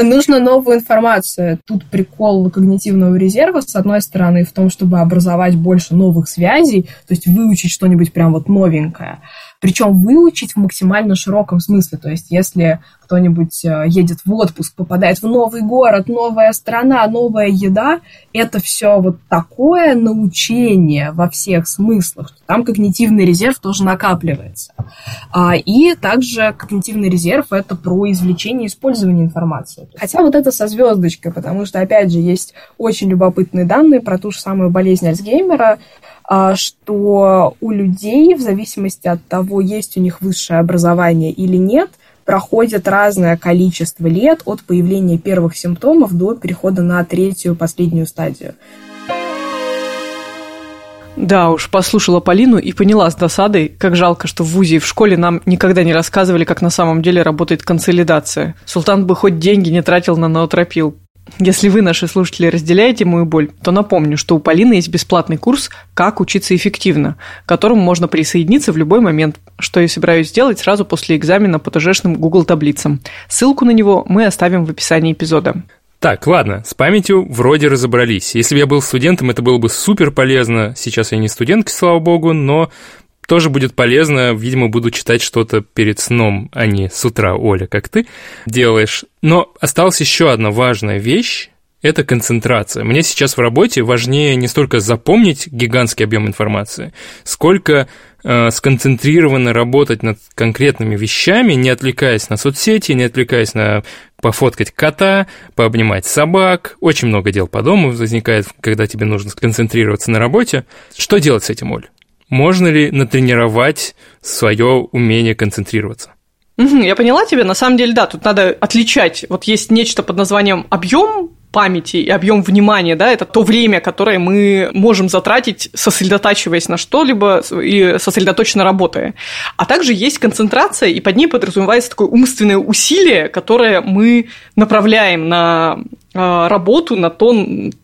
[SPEAKER 4] Нужно новую информацию. Тут прикол когнитивного резерва, с одной стороны, в том, чтобы образовать больше новых связей, то есть выучить что-нибудь прям вот новенькое. Причем выучить в максимально широком смысле. То есть, если кто-нибудь э, едет в отпуск, попадает в новый город, новая страна, новая еда, это все вот такое научение во всех смыслах, что там когнитивный резерв тоже накапливается. А, и также когнитивный резерв – это про извлечение и использование информации. Хотя вот это со звездочкой, потому что, опять же, есть очень любопытные данные про ту же самую болезнь Альцгеймера, что у людей, в зависимости от того, есть у них высшее образование или нет – проходит разное количество лет от появления первых симптомов до перехода на третью, последнюю стадию.
[SPEAKER 2] Да уж, послушала Полину и поняла с досадой, как жалко, что в ВУЗе и в школе нам никогда не рассказывали, как на самом деле работает консолидация. Султан бы хоть деньги не тратил на ноотропил. Если вы, наши слушатели, разделяете мою боль, то напомню, что у Полины есть бесплатный курс «Как учиться эффективно», к которому можно присоединиться в любой момент, что я собираюсь сделать сразу после экзамена по ТЖшным Google таблицам. Ссылку на него мы оставим в описании эпизода.
[SPEAKER 1] Так, ладно, с памятью вроде разобрались. Если бы я был студентом, это было бы супер полезно. Сейчас я не студент, слава богу, но тоже будет полезно. Видимо, буду читать что-то перед сном, а не с утра, Оля, как ты делаешь. Но осталась еще одна важная вещь, это концентрация. Мне сейчас в работе важнее не столько запомнить гигантский объем информации, сколько э, сконцентрированно работать над конкретными вещами, не отвлекаясь на соцсети, не отвлекаясь на пофоткать кота, пообнимать собак. Очень много дел по дому возникает, когда тебе нужно сконцентрироваться на работе. Что делать с этим, Оль? Можно ли натренировать свое умение концентрироваться?
[SPEAKER 2] я поняла тебя. На самом деле, да, тут надо отличать. Вот есть нечто под названием объем памяти и объем внимания, да, это то время, которое мы можем затратить, сосредотачиваясь на что-либо и сосредоточенно работая. А также есть концентрация, и под ней подразумевается такое умственное усилие, которое мы направляем на работу, на то,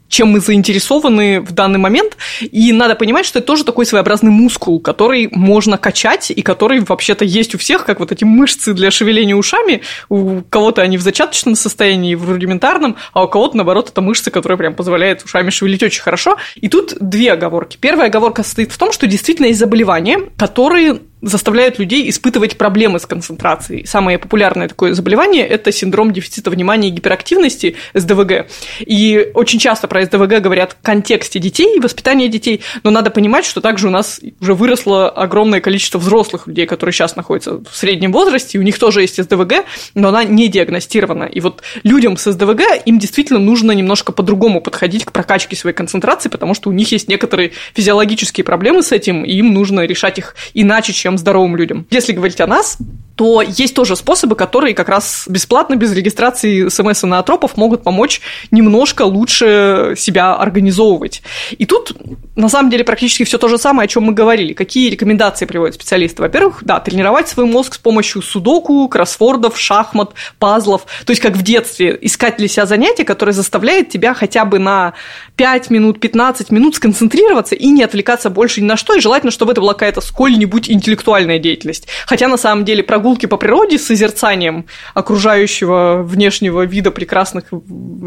[SPEAKER 2] чем мы заинтересованы в данный момент. И надо понимать, что это тоже такой своеобразный мускул, который можно качать и который вообще-то есть у всех, как вот эти мышцы для шевеления ушами. У кого-то они в зачаточном состоянии, в рудиментарном, а у кого-то, наоборот, это мышцы, которые прям позволяют ушами шевелить очень хорошо. И тут две оговорки. Первая оговорка состоит в том, что действительно есть заболевания, которые заставляют людей испытывать проблемы с концентрацией. Самое популярное такое заболевание – это синдром дефицита внимания и гиперактивности, СДВГ. И очень часто про СДВГ говорят в контексте детей, воспитания детей, но надо понимать, что также у нас уже выросло огромное количество взрослых людей, которые сейчас находятся в среднем возрасте, и у них тоже есть СДВГ, но она не диагностирована. И вот людям с СДВГ им действительно нужно немножко по-другому подходить к прокачке своей концентрации, потому что у них есть некоторые физиологические проблемы с этим, и им нужно решать их иначе, чем здоровым людям. Если говорить о нас, то есть тоже способы, которые как раз бесплатно, без регистрации смс и наотропов могут помочь немножко лучше себя организовывать. И тут, на самом деле, практически все то же самое, о чем мы говорили. Какие рекомендации приводят специалисты? Во-первых, да, тренировать свой мозг с помощью судоку, кроссвордов, шахмат, пазлов. То есть, как в детстве, искать для себя занятие, которое заставляет тебя хотя бы на 5 минут, 15 минут сконцентрироваться и не отвлекаться больше ни на что. И желательно, чтобы это была какая-то сколь-нибудь интеллектуальная деятельность. Хотя, на самом деле, прогулки по природе с созерцанием окружающего внешнего вида прекрасных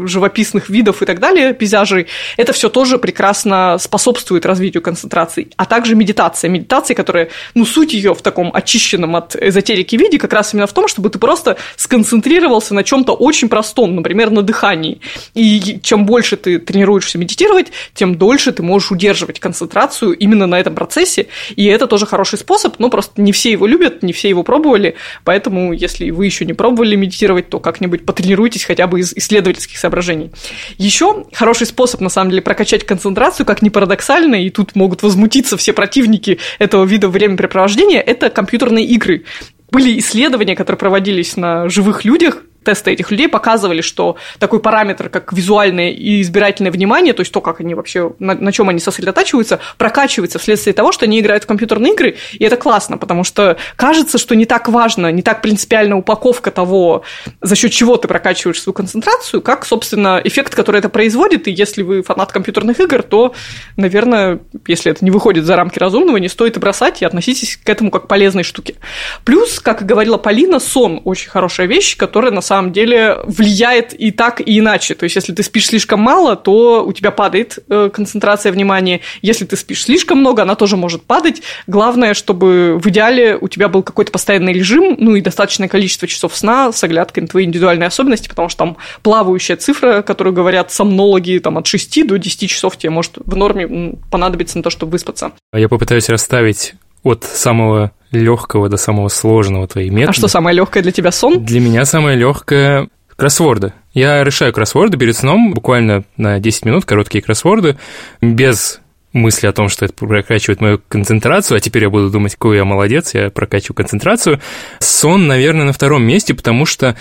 [SPEAKER 2] живописных видов и так далее, пейзажей, это все тоже прекрасно способствует развитию концентрации. А также медитация. Медитация, которая, ну, суть ее в таком очищенном от эзотерики виде как раз именно в том, чтобы ты просто сконцентрировался на чем-то очень простом, например, на дыхании. И чем больше ты тренируешься медитировать, тем дольше ты можешь удерживать концентрацию именно на этом процессе. И это тоже хороший способ, но просто не все его любят, не все его пробовали, Поэтому, если вы еще не пробовали медитировать, то как-нибудь потренируйтесь хотя бы из исследовательских соображений. Еще хороший способ, на самом деле, прокачать концентрацию, как ни парадоксально, и тут могут возмутиться все противники этого вида времяпрепровождения, это компьютерные игры. Были исследования, которые проводились на живых людях, тесты этих людей показывали, что такой параметр, как визуальное и избирательное внимание, то есть то, как они вообще, на, на чем они сосредотачиваются, прокачивается вследствие того, что они играют в компьютерные игры, и это классно, потому что кажется, что не так важно, не так принципиальна упаковка того, за счет чего ты прокачиваешь свою концентрацию, как, собственно, эффект, который это производит, и если вы фанат компьютерных игр, то, наверное, если это не выходит за рамки разумного, не стоит и бросать, и относитесь к этому как к полезной штуке. Плюс, как говорила Полина, сон – очень хорошая вещь, которая на самом самом деле влияет и так, и иначе. То есть, если ты спишь слишком мало, то у тебя падает э, концентрация внимания. Если ты спишь слишком много, она тоже может падать. Главное, чтобы в идеале у тебя был какой-то постоянный режим, ну и достаточное количество часов сна с оглядкой на твои индивидуальные особенности, потому что там плавающая цифра, которую говорят сомнологи, там от 6 до 10 часов тебе может в норме понадобиться на то, чтобы выспаться.
[SPEAKER 1] Я попытаюсь расставить от самого легкого до самого сложного твои методы.
[SPEAKER 2] А что самое легкое для тебя сон?
[SPEAKER 1] Для меня самое легкое кроссворды. Я решаю кроссворды перед сном буквально на 10 минут, короткие кроссворды, без мысли о том, что это прокачивает мою концентрацию, а теперь я буду думать, какой я молодец, я прокачиваю концентрацию. Сон, наверное, на втором месте, потому что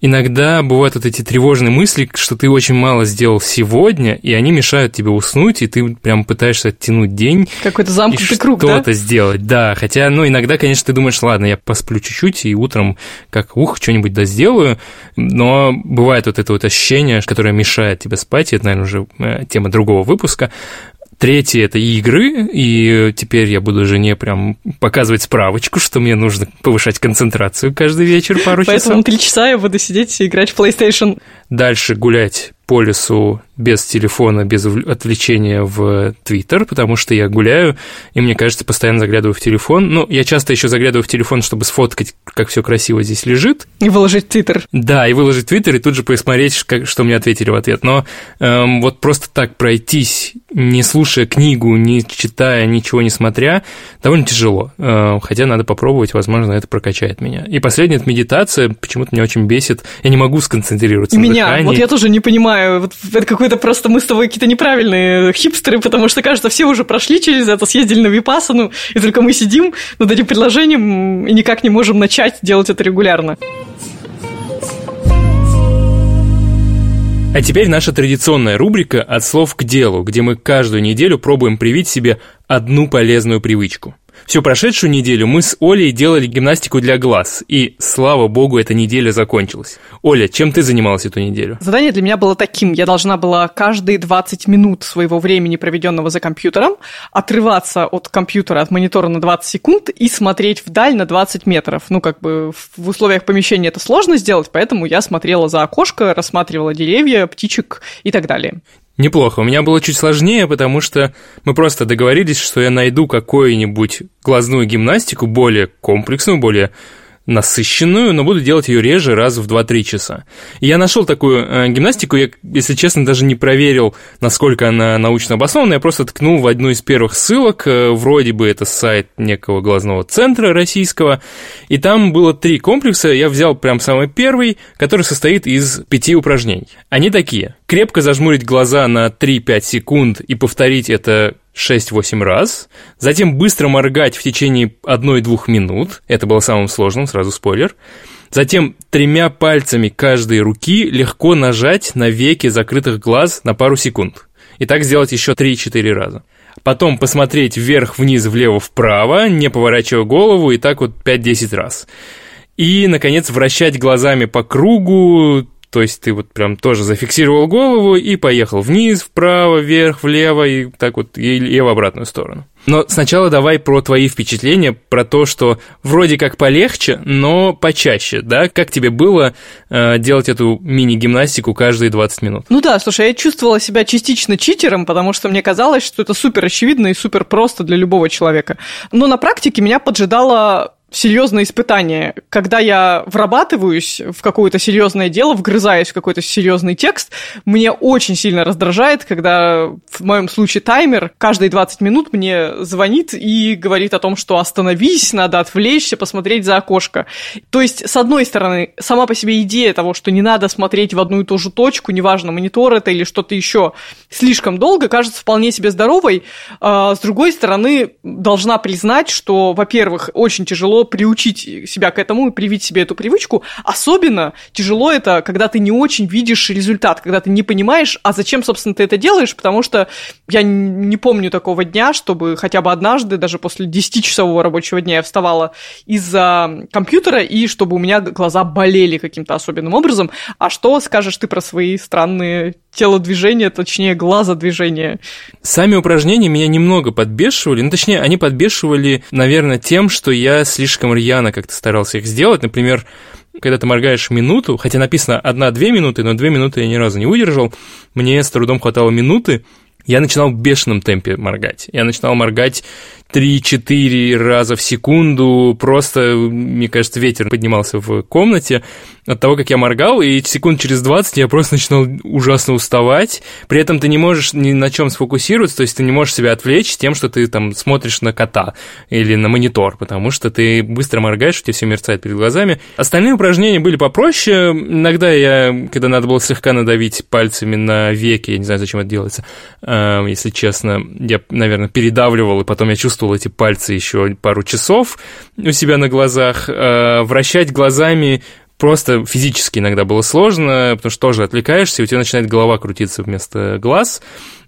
[SPEAKER 1] иногда бывают вот эти тревожные мысли, что ты очень мало сделал сегодня, и они мешают тебе уснуть, и ты прям пытаешься оттянуть день.
[SPEAKER 2] Какой-то замкнутый круг,
[SPEAKER 1] да? Что-то сделать, да. Хотя, ну, иногда, конечно, ты думаешь, ладно, я посплю чуть-чуть, и утром как, ух, что-нибудь да сделаю, но бывает вот это вот ощущение, которое мешает тебе спать, и это, наверное, уже э, тема другого выпуска, Третье – это игры, и теперь я буду жене прям показывать справочку, что мне нужно повышать концентрацию каждый вечер пару
[SPEAKER 2] часов. Поэтому три часа я буду сидеть и играть в PlayStation.
[SPEAKER 1] Дальше гулять по лесу без телефона, без отвлечения в Твиттер, потому что я гуляю, и мне кажется, постоянно заглядываю в телефон. Ну, я часто еще заглядываю в телефон, чтобы сфоткать, как все красиво здесь лежит.
[SPEAKER 2] И выложить в Твиттер.
[SPEAKER 1] Да, и выложить в Твиттер, и тут же посмотреть, как, что мне ответили в ответ. Но эм, вот просто так пройтись, не слушая книгу, не читая, ничего не смотря, довольно тяжело. Э, хотя надо попробовать, возможно, это прокачает меня. И последняя это медитация, почему-то меня очень бесит. Я не могу сконцентрироваться
[SPEAKER 2] и
[SPEAKER 1] на
[SPEAKER 2] меня.
[SPEAKER 1] дыхании.
[SPEAKER 2] Вот я тоже не понимаю. Вот это какой-то просто мы с тобой какие-то неправильные хипстеры, потому что, кажется, все уже прошли через это, съездили на Випасану, и только мы сидим над этим предложением и никак не можем начать делать это регулярно.
[SPEAKER 1] А теперь наша традиционная рубрика «От слов к делу», где мы каждую неделю пробуем привить себе одну полезную привычку. Всю прошедшую неделю мы с Олей делали гимнастику для глаз, и, слава богу, эта неделя закончилась. Оля, чем ты занималась эту неделю?
[SPEAKER 2] Задание для меня было таким. Я должна была каждые 20 минут своего времени, проведенного за компьютером, отрываться от компьютера, от монитора на 20 секунд и смотреть вдаль на 20 метров. Ну, как бы в условиях помещения это сложно сделать, поэтому я смотрела за окошко, рассматривала деревья, птичек и так далее.
[SPEAKER 1] Неплохо. У меня было чуть сложнее, потому что мы просто договорились, что я найду какую-нибудь глазную гимнастику более комплексную, более насыщенную, но буду делать ее реже, раз в 2-3 часа. И я нашел такую э, гимнастику, я, если честно, даже не проверил, насколько она научно обоснована, я просто ткнул в одну из первых ссылок, э, вроде бы это сайт некого глазного центра российского, и там было три комплекса, я взял прям самый первый, который состоит из пяти упражнений. Они такие. Крепко зажмурить глаза на 3-5 секунд и повторить это 6-8 раз, затем быстро моргать в течение 1-2 минут, это было самым сложным, сразу спойлер, затем тремя пальцами каждой руки легко нажать на веки закрытых глаз на пару секунд. И так сделать еще 3-4 раза. Потом посмотреть вверх, вниз, влево, вправо, не поворачивая голову, и так вот 5-10 раз. И, наконец, вращать глазами по кругу то есть ты вот прям тоже зафиксировал голову и поехал вниз, вправо, вверх, влево и так вот и, и в обратную сторону. Но сначала давай про твои впечатления, про то, что вроде как полегче, но почаще, да? Как тебе было э, делать эту мини-гимнастику каждые 20 минут?
[SPEAKER 2] Ну да, слушай, я чувствовала себя частично читером, потому что мне казалось, что это супер очевидно и супер просто для любого человека. Но на практике меня поджидала серьезное испытание. Когда я врабатываюсь в какое-то серьезное дело, вгрызаюсь в какой-то серьезный текст, мне очень сильно раздражает, когда в моем случае таймер каждые 20 минут мне звонит и говорит о том, что остановись, надо отвлечься, посмотреть за окошко. То есть, с одной стороны, сама по себе идея того, что не надо смотреть в одну и ту же точку, неважно, монитор это или что-то еще, слишком долго, кажется вполне себе здоровой. А, с другой стороны, должна признать, что, во-первых, очень тяжело приучить себя к этому и привить себе эту привычку. Особенно тяжело это, когда ты не очень видишь результат, когда ты не понимаешь, а зачем, собственно, ты это делаешь, потому что я не помню такого дня, чтобы хотя бы однажды, даже после 10-часового рабочего дня я вставала из-за компьютера, и чтобы у меня глаза болели каким-то особенным образом. А что скажешь ты про свои странные телодвижения, точнее, глазодвижения.
[SPEAKER 1] Сами упражнения меня немного подбешивали, ну, точнее, они подбешивали, наверное, тем, что я слишком рьяно как-то старался их сделать. Например, когда ты моргаешь минуту, хотя написано одна-две минуты, но две минуты я ни разу не выдержал, мне с трудом хватало минуты, я начинал в бешеном темпе моргать. Я начинал моргать 3-4 раза в секунду, просто, мне кажется, ветер поднимался в комнате от того, как я моргал, и секунд через 20 я просто начинал ужасно уставать. При этом ты не можешь ни на чем сфокусироваться, то есть ты не можешь себя отвлечь тем, что ты там смотришь на кота или на монитор, потому что ты быстро моргаешь, у тебя все мерцает перед глазами. Остальные упражнения были попроще. Иногда я, когда надо было слегка надавить пальцами на веки, я не знаю, зачем это делается, а, если честно, я, наверное, передавливал, и потом я чувствовал эти пальцы еще пару часов у себя на глазах. Э, вращать глазами просто физически иногда было сложно, потому что тоже отвлекаешься, и у тебя начинает голова крутиться вместо глаз.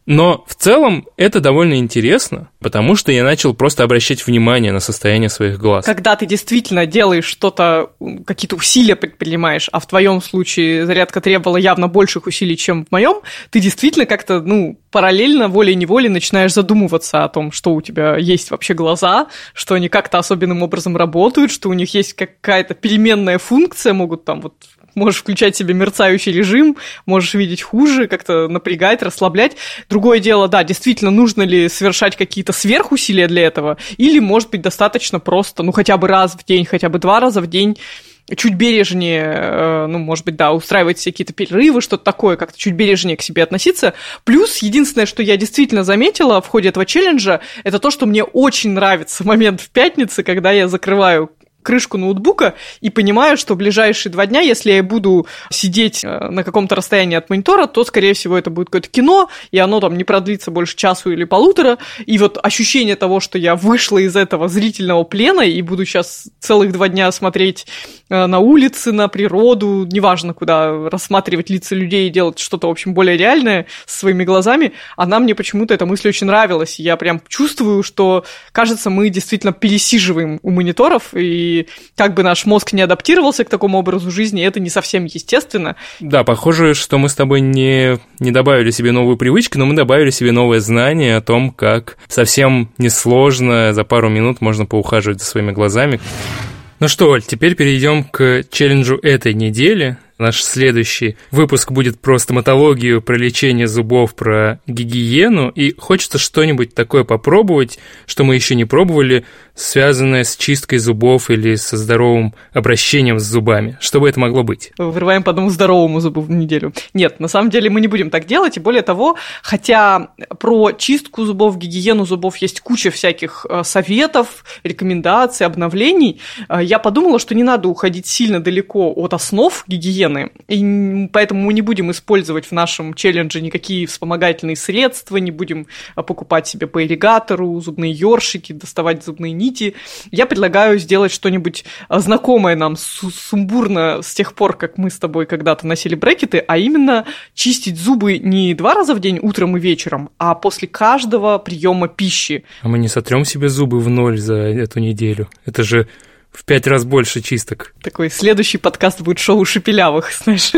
[SPEAKER 1] Но в целом это довольно интересно, потому что я начал просто обращать внимание на состояние своих глаз.
[SPEAKER 2] Когда ты действительно делаешь что-то, какие-то усилия предпринимаешь, а в твоем случае зарядка требовала явно больших усилий, чем в моем, ты действительно как-то, ну, параллельно, волей-неволей начинаешь задумываться о том, что у тебя есть вообще глаза, что они как-то особенным образом работают, что у них есть какая-то переменная функция, могут там вот можешь включать себе мерцающий режим, можешь видеть хуже, как-то напрягать, расслаблять. Другое дело, да, действительно, нужно ли совершать какие-то сверхусилия для этого, или, может быть, достаточно просто, ну, хотя бы раз в день, хотя бы два раза в день чуть бережнее, э, ну, может быть, да, устраивать все какие-то перерывы, что-то такое, как-то чуть бережнее к себе относиться. Плюс, единственное, что я действительно заметила в ходе этого челленджа, это то, что мне очень нравится момент в пятнице, когда я закрываю крышку ноутбука и понимаю, что в ближайшие два дня, если я буду сидеть э, на каком-то расстоянии от монитора, то, скорее всего, это будет какое-то кино, и оно там не продлится больше часу или полутора. И вот ощущение того, что я вышла из этого зрительного плена и буду сейчас целых два дня смотреть на улицы, на природу, неважно куда, рассматривать лица людей и делать что-то, в общем, более реальное со своими глазами, она мне почему-то, эта мысль очень нравилась. Я прям чувствую, что, кажется, мы действительно пересиживаем у мониторов, и как бы наш мозг не адаптировался к такому образу жизни, это не совсем естественно.
[SPEAKER 1] Да, похоже, что мы с тобой не, не добавили себе новую привычку, но мы добавили себе новое знание о том, как совсем несложно за пару минут можно поухаживать за своими глазами. Ну что, Оль, теперь перейдем к челленджу этой недели. Наш следующий выпуск будет про стоматологию, про лечение зубов, про гигиену. И хочется что-нибудь такое попробовать, что мы еще не пробовали, связанное с чисткой зубов или со здоровым обращением с зубами. Что бы это могло быть?
[SPEAKER 2] Вырываем по одному здоровому зубу в неделю. Нет, на самом деле мы не будем так делать. И более того, хотя про чистку зубов, гигиену зубов есть куча всяких э, советов, рекомендаций, обновлений, э, я подумала, что не надо уходить сильно далеко от основ гигиены, гигиены. И поэтому мы не будем использовать в нашем челлендже никакие вспомогательные средства, не будем а, покупать себе по ирригатору, зубные ёршики, доставать зубные нити. Я предлагаю сделать что-нибудь а, знакомое нам сумбурно с тех пор, как мы с тобой когда-то носили брекеты, а именно чистить зубы не два раза в день, утром и вечером, а после каждого приема пищи.
[SPEAKER 1] А мы не сотрем себе зубы в ноль за эту неделю. Это же в пять раз больше чисток.
[SPEAKER 2] Такой следующий подкаст будет шоу шепелявых, (laughs) знаешь.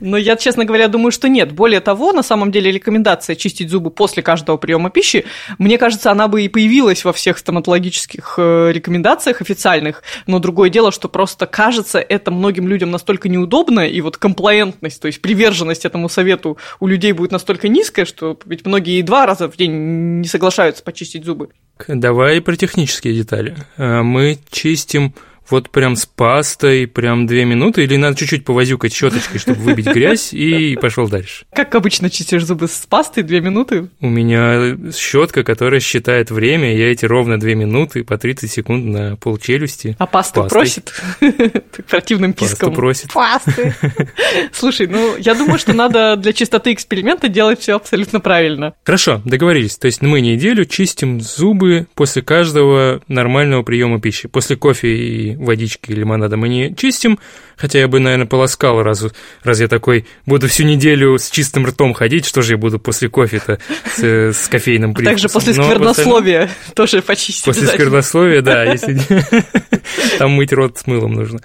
[SPEAKER 2] Но я, честно говоря, думаю, что нет. Более того, на самом деле рекомендация чистить зубы после каждого приема пищи, мне кажется, она бы и появилась во всех стоматологических э, рекомендациях официальных. Но другое дело, что просто кажется это многим людям настолько неудобно, и вот комплаентность, то есть приверженность этому совету у людей будет настолько низкая, что ведь многие и два раза в день не соглашаются почистить зубы.
[SPEAKER 1] Давай про технические детали. Э, мы чистим поместим вот прям с пастой, прям две минуты, или надо чуть-чуть повозюкать щеточкой, чтобы выбить (laughs) грязь, и пошел дальше.
[SPEAKER 2] Как обычно чистишь зубы с пастой две минуты?
[SPEAKER 1] У меня щетка, которая считает время, я эти ровно две минуты по 30 секунд на пол челюсти.
[SPEAKER 2] А пасту просит? (laughs) Противным писком.
[SPEAKER 1] Пасту просит.
[SPEAKER 2] Пасты. (laughs) Слушай, ну, я думаю, что надо для чистоты эксперимента делать все абсолютно правильно.
[SPEAKER 1] Хорошо, договорились. То есть мы неделю чистим зубы после каждого нормального приема пищи. После кофе и водички и лимонада мы не чистим, хотя я бы, наверное, полоскал, раз, раз я такой буду всю неделю с чистым ртом ходить, что же я буду после кофе-то с, с кофейным привкусом.
[SPEAKER 2] Также после сквернословия тоже почистить.
[SPEAKER 1] После сквернословия, да, если (laughs) (laughs) там мыть рот с мылом нужно.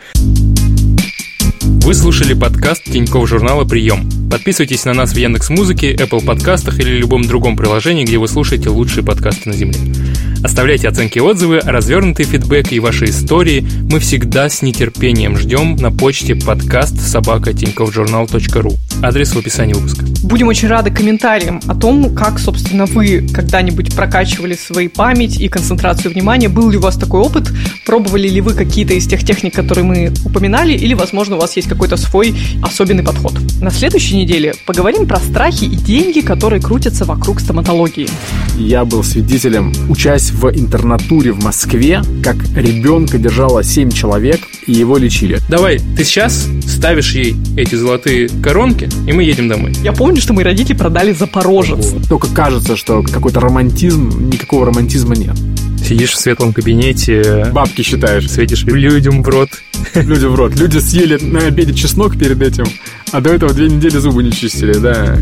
[SPEAKER 1] Вы слушали подкаст Тинькофф журнала «Прием». Подписывайтесь на нас в Яндекс Музыке, Apple подкастах или любом другом приложении, где вы слушаете лучшие подкасты на Земле. Оставляйте оценки и отзывы, развернутый фидбэк и ваши истории мы всегда с нетерпением ждем на почте подкаст собака ру. Адрес в описании выпуска.
[SPEAKER 2] Будем очень рады комментариям о том, как, собственно, вы когда-нибудь прокачивали свои память и концентрацию внимания. Был ли у вас такой опыт? Пробовали ли вы какие-то из тех техник, которые мы упоминали? Или, возможно, у вас есть какой-то свой особенный подход? На следующей неделе поговорим про страхи и деньги, которые крутятся вокруг стоматологии.
[SPEAKER 5] Я был свидетелем, учась в интернатуре в Москве, как ребенка держало 7 человек, и его лечили.
[SPEAKER 1] Давай, ты сейчас ставишь ей эти золотые коронки, и мы едем домой.
[SPEAKER 2] Я помню, что мои родители продали Запорожец.
[SPEAKER 5] Только кажется, что какой-то романтизм, никакого романтизма нет.
[SPEAKER 1] Сидишь в светлом кабинете.
[SPEAKER 5] Бабки считаешь.
[SPEAKER 1] Светишь людям в рот.
[SPEAKER 5] Людям в рот. Люди съели на обеде чеснок перед этим, а до этого две недели зубы не чистили, да.